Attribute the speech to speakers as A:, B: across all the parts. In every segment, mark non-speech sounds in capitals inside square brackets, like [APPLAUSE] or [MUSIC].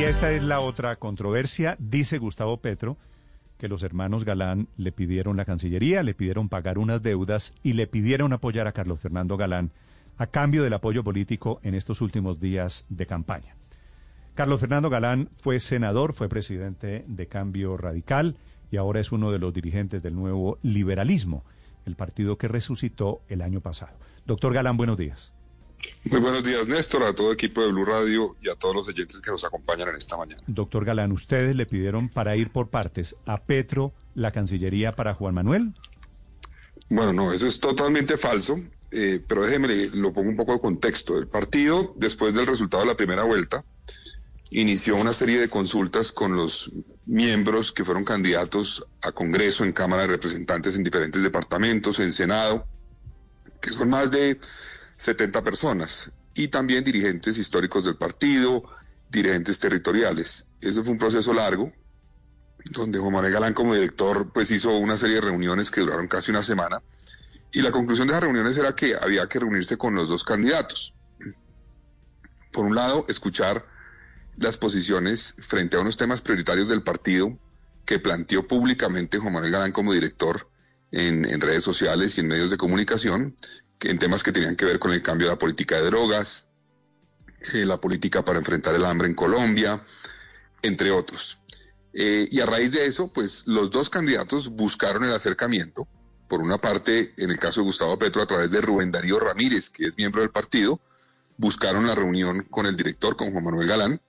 A: Y esta es la otra controversia. Dice Gustavo Petro que los hermanos Galán le pidieron la Cancillería, le pidieron pagar unas deudas y le pidieron apoyar a Carlos Fernando Galán a cambio del apoyo político en estos últimos días de campaña. Carlos Fernando Galán fue senador, fue presidente de Cambio Radical y ahora es uno de los dirigentes del nuevo liberalismo, el partido que resucitó el año pasado. Doctor Galán, buenos días.
B: Muy buenos días, Néstor, a todo el equipo de Blue Radio y a todos los oyentes que nos acompañan en esta mañana.
A: Doctor Galán, ¿ustedes le pidieron para ir por partes a Petro la Cancillería para Juan Manuel?
B: Bueno, no, eso es totalmente falso, eh, pero déjeme, lo pongo un poco de contexto. El partido, después del resultado de la primera vuelta, inició una serie de consultas con los miembros que fueron candidatos a Congreso, en Cámara de Representantes en diferentes departamentos, en Senado, que son más de 70 personas, y también dirigentes históricos del partido, dirigentes territoriales. Ese fue un proceso largo, donde Juan Manuel Galán como director pues hizo una serie de reuniones que duraron casi una semana, y la conclusión de esas reuniones era que había que reunirse con los dos candidatos. Por un lado, escuchar las posiciones frente a unos temas prioritarios del partido que planteó públicamente Juan Manuel Galán como director en, en redes sociales y en medios de comunicación, en temas que tenían que ver con el cambio de la política de drogas, eh, la política para enfrentar el hambre en Colombia, entre otros. Eh, y a raíz de eso, pues los dos candidatos buscaron el acercamiento. Por una parte, en el caso de Gustavo Petro, a través de Rubén Darío Ramírez, que es miembro del partido, buscaron la reunión con el director, con Juan Manuel Galán.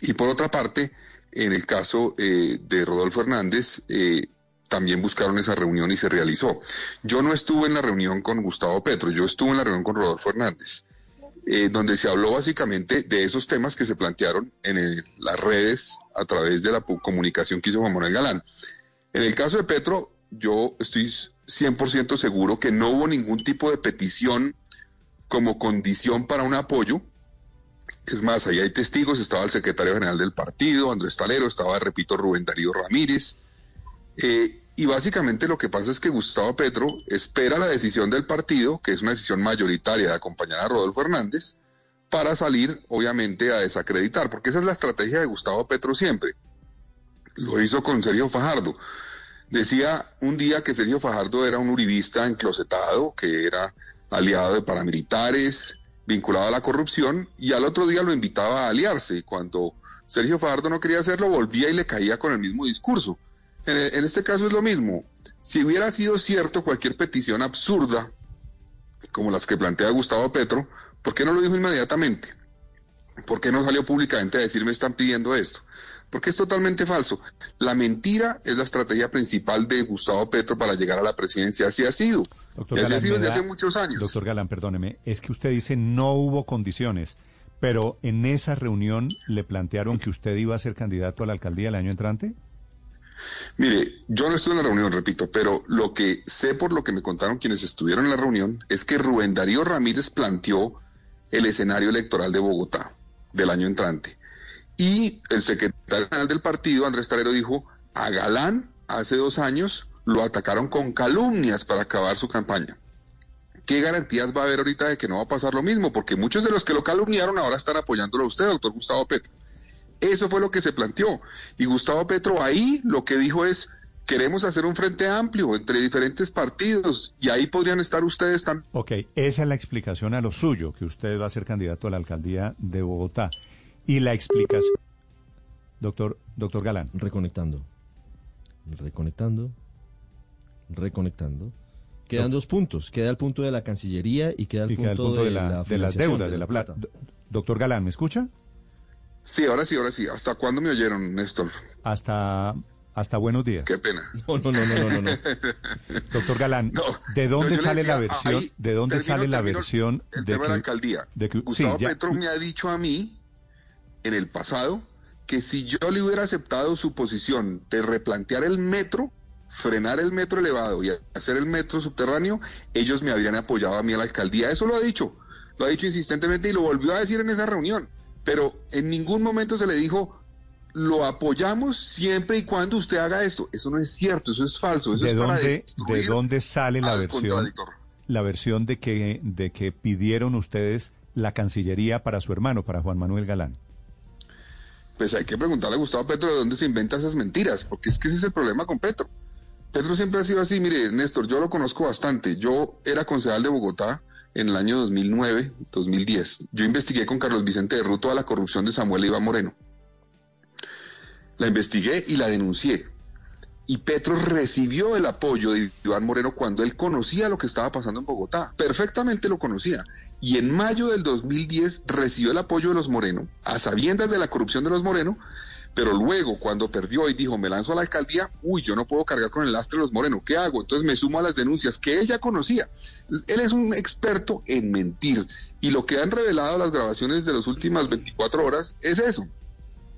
B: Y por otra parte, en el caso eh, de Rodolfo Hernández, también buscaron esa reunión y se realizó. Yo no estuve en la reunión con Gustavo Petro, yo estuve en la reunión con Rodolfo Hernández, eh, donde se habló básicamente de esos temas que se plantearon en las redes a través de la comunicación que hizo Juan Manuel Galán. En el caso de Petro, yo estoy 100% seguro que no hubo ningún tipo de petición como condición para un apoyo. Es más, ahí hay testigos, estaba el secretario general del partido, Andrés Talero, estaba, repito, Rubén Darío Ramírez, eh, y básicamente lo que pasa es que Gustavo Petro espera la decisión del partido, que es una decisión mayoritaria de acompañar a Rodolfo Hernández, para salir, obviamente, a desacreditar, porque esa es la estrategia de Gustavo Petro siempre. Lo hizo con Sergio Fajardo. Decía un día que Sergio Fajardo era un uribista enclosetado, que era aliado de paramilitares, vinculado a la corrupción, y al otro día lo invitaba a aliarse. Cuando Sergio Fajardo no quería hacerlo, volvía y le caía con el mismo discurso. En, este caso es lo mismo. Si hubiera sido cierto cualquier petición absurda, como las que plantea Gustavo Petro, ¿por qué no lo dijo inmediatamente? ¿Por qué no salió públicamente a decir me están pidiendo esto? Porque es totalmente falso. La mentira es la estrategia principal de Gustavo Petro para llegar a la presidencia. Así ha sido. Doctor así ha sido desde hace muchos años.
A: Doctor Galán, perdóneme, es que usted dice no hubo condiciones, pero en esa reunión le plantearon que usted iba a ser candidato a la alcaldía el año entrante.
B: Mire, yo no estuve en la reunión, repito, pero lo que sé por lo que me contaron quienes estuvieron en la reunión es que Rubén Darío Ramírez planteó el escenario electoral de Bogotá del año entrante. Y el secretario general del partido, Andrés Tarero, dijo, a Galán hace dos años lo atacaron con calumnias para acabar su campaña. ¿Qué garantías va a haber ahorita de que no va a pasar lo mismo? Porque muchos de los que lo calumniaron ahora están apoyándolo a usted, doctor Gustavo Petro. Eso fue lo que se planteó. Y Gustavo Petro ahí lo que dijo es, queremos hacer un frente amplio entre diferentes partidos y ahí podrían estar ustedes también.
A: Ok, esa es la explicación a lo suyo, que usted va a ser candidato a la alcaldía de Bogotá. Y la explicación... Doctor, doctor Galán.
C: Reconectando. Reconectando. Reconectando. Quedan dos puntos. Queda el punto de la Cancillería y queda el, punto, de, la,
A: de las deudas, de la plata. Doctor Galán, ¿me escucha?
B: Sí, ahora sí, ahora sí. ¿Hasta cuándo me oyeron, Néstor?
A: Hasta hasta buenos días.
B: Qué pena. [LAUGHS]
C: No, no, no, no, no.
A: Doctor Galán, ¿de dónde sale la versión? ¿De dónde sale la versión
B: el de, tema de la alcaldía? De Gustavo Petro me ha dicho a mí en el pasado que si yo le hubiera aceptado su posición de replantear el metro, frenar el metro elevado y hacer el metro subterráneo, ellos me habrían apoyado a mí a la alcaldía. Eso lo ha dicho, lo ha dicho insistentemente y lo volvió a decir en esa reunión pero en ningún momento se le dijo lo apoyamos siempre y cuando usted haga esto. Eso no es cierto, eso es falso. Eso
A: ¿De,
B: es
A: dónde, ¿De dónde sale la versión, la versión de que, de que pidieron ustedes la Cancillería para su hermano, para Juan Manuel Galán?
B: pues hay que preguntarle a Gustavo Petro de dónde se inventa esas mentiras, porque es que ese es el problema con Petro. Petro siempre ha sido así, mire, Néstor, yo lo conozco bastante. Yo era concejal de Bogotá en el año 2009, 2010. Yo investigué con Carlos Vicente de Ruto a la corrupción de Samuel Iván Moreno. La investigué y la denuncié. Y Petro recibió el apoyo de Iván Moreno cuando él conocía lo que estaba pasando en Bogotá. Perfectamente lo conocía. Y en mayo del 2010 recibió el apoyo de los Moreno, a sabiendas de la corrupción de los Moreno, pero luego cuando perdió y dijo, me lanzo a la alcaldía, uy, yo no puedo cargar con el lastre de los Moreno, ¿qué hago? Entonces me sumo a las denuncias que él ya conocía. él es un experto en mentir. Y lo que han revelado las grabaciones de las últimas 24 horas es eso.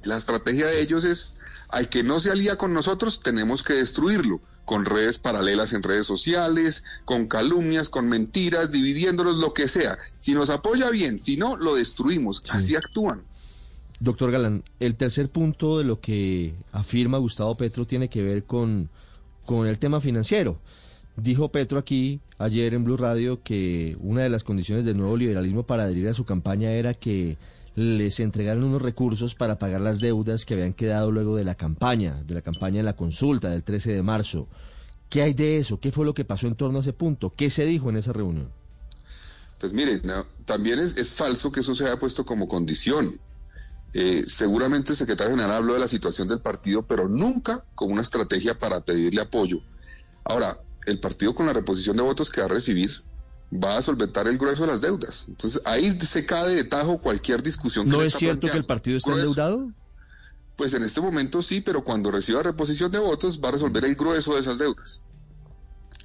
B: La estrategia de ellos es al que no se alía con nosotros, tenemos que destruirlo, con redes paralelas en redes sociales, con calumnias, con mentiras, dividiéndolos, lo que sea. Si nos apoya bien, si no, lo destruimos. Así actúan.
C: Doctor Galán, el tercer punto de lo que afirma Gustavo Petro tiene que ver con, con el tema financiero. Dijo Petro aquí ayer en Blue Radio que una de las condiciones del nuevo liberalismo para adherir a su campaña era que les entregaron unos recursos para pagar las deudas que habían quedado luego de la campaña, de la campaña de la consulta del 13 de marzo. ¿Qué hay de eso? ¿Qué fue lo que pasó en torno a ese punto? ¿Qué se dijo en esa reunión?
B: Pues mire, también es, falso que eso se haya puesto como condición. Eh, seguramente el secretario general habló de la situación del partido, pero nunca como una estrategia para pedirle apoyo. Ahora, el partido con la reposición de votos que va a recibir va a solventar el grueso de las deudas. Entonces ahí se cae de tajo cualquier discusión.
C: ¿No es cierto que el partido está endeudado?
B: Pues en este momento sí, pero cuando reciba reposición de votos va a resolver el grueso de esas deudas.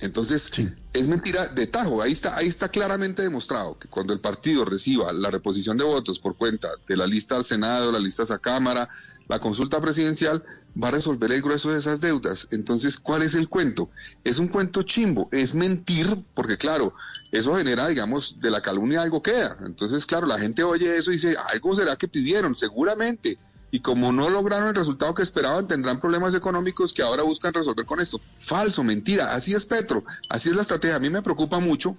B: Entonces, es mentira de tajo. Ahí está, ahí está claramente demostrado que cuando el partido reciba la reposición de votos por cuenta de la lista al Senado, la lista a Cámara, la consulta presidencial, va a resolver el grueso de esas deudas. Entonces, ¿cuál es el cuento? Es un cuento chimbo, es mentir, porque claro, eso genera, digamos, de la calumnia algo queda. Entonces, claro, la gente oye eso y dice, algo será que pidieron, seguramente. Y como no lograron el resultado que esperaban, tendrán problemas económicos que ahora buscan resolver con esto. Falso, mentira, así es Petro, así es la estrategia. A mí me preocupa mucho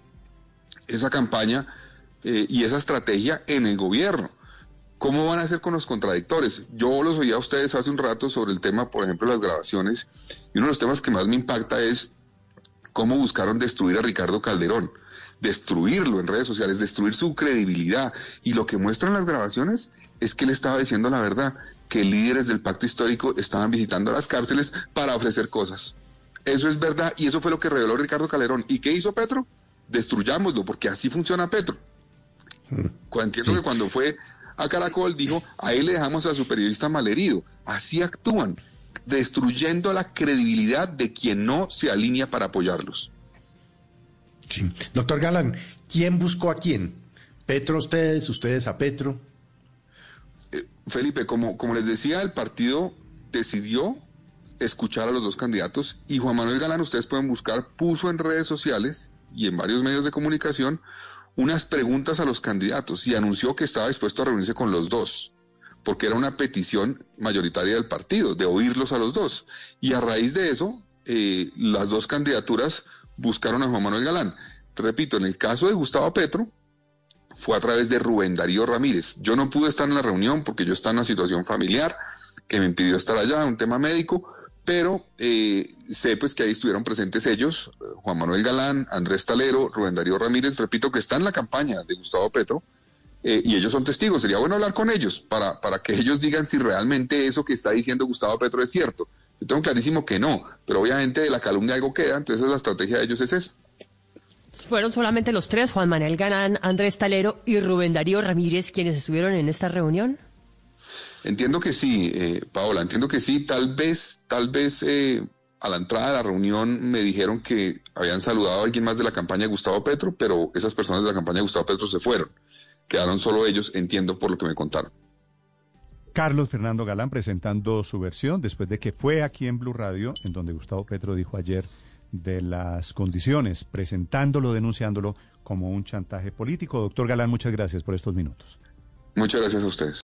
B: esa campaña eh, y esa estrategia en el gobierno. ¿Cómo van a hacer con los contradictores? Yo los oía a ustedes hace un rato sobre el tema, por ejemplo, las grabaciones, y uno de los temas que más me impacta es cómo buscaron destruir a Ricardo Calderón destruirlo en redes sociales, destruir su credibilidad. Y lo que muestran las grabaciones es que él estaba diciendo la verdad, que líderes del pacto histórico estaban visitando las cárceles para ofrecer cosas. Eso es verdad y eso fue lo que reveló Ricardo Calderón. ¿Y qué hizo Petro? Destruyámoslo, porque así funciona Petro. Entiendo que cuando fue a Caracol dijo, ahí le dejamos a su periodista malherido. Así actúan, destruyendo la credibilidad de quien no se alinea para apoyarlos.
D: Doctor Galán, ¿quién buscó a quién? ¿Petro ustedes, ustedes a Petro?
B: Eh, Felipe, como, como les decía, el partido decidió escuchar a los dos candidatos y Juan Manuel Galán, ustedes pueden buscar, puso en redes sociales y en varios medios de comunicación unas preguntas a los candidatos y anunció que estaba dispuesto a reunirse con los dos, porque era una petición mayoritaria del partido, de oírlos a los dos. Y a raíz de eso, eh, las dos candidaturas buscaron a Juan Manuel Galán. Repito, en el caso de Gustavo Petro, fue a través de Rubén Darío Ramírez. Yo no pude estar en la reunión porque yo estaba en una situación familiar que me impidió estar allá, un tema médico, pero eh, sé pues que ahí estuvieron presentes ellos, Juan Manuel Galán, Andrés Talero, Rubén Darío Ramírez, repito que está en la campaña de Gustavo Petro, eh, y ellos son testigos. Sería bueno hablar con ellos para, para que ellos digan si realmente eso que está diciendo Gustavo Petro es cierto. Yo tengo clarísimo que no, pero obviamente de la calumnia algo queda, entonces la estrategia de ellos es esa.
E: Fueron solamente los tres, Juan Manuel Ganán, Andrés Talero y Rubén Darío Ramírez, quienes estuvieron en esta reunión.
B: Entiendo que sí, eh, Paola, entiendo que sí. Tal vez, tal vez eh, a la entrada de la reunión me dijeron que habían saludado a alguien más de la campaña de Gustavo Petro, pero esas personas de la campaña de Gustavo Petro se fueron. Quedaron solo ellos, entiendo por lo que me contaron.
A: Carlos Fernando Galán presentando su versión después de que fue aquí en Blue Radio, en donde Gustavo Petro dijo ayer de las condiciones, presentándolo, denunciándolo como un chantaje político. Doctor Galán, muchas gracias por estos minutos.
B: Muchas gracias a ustedes.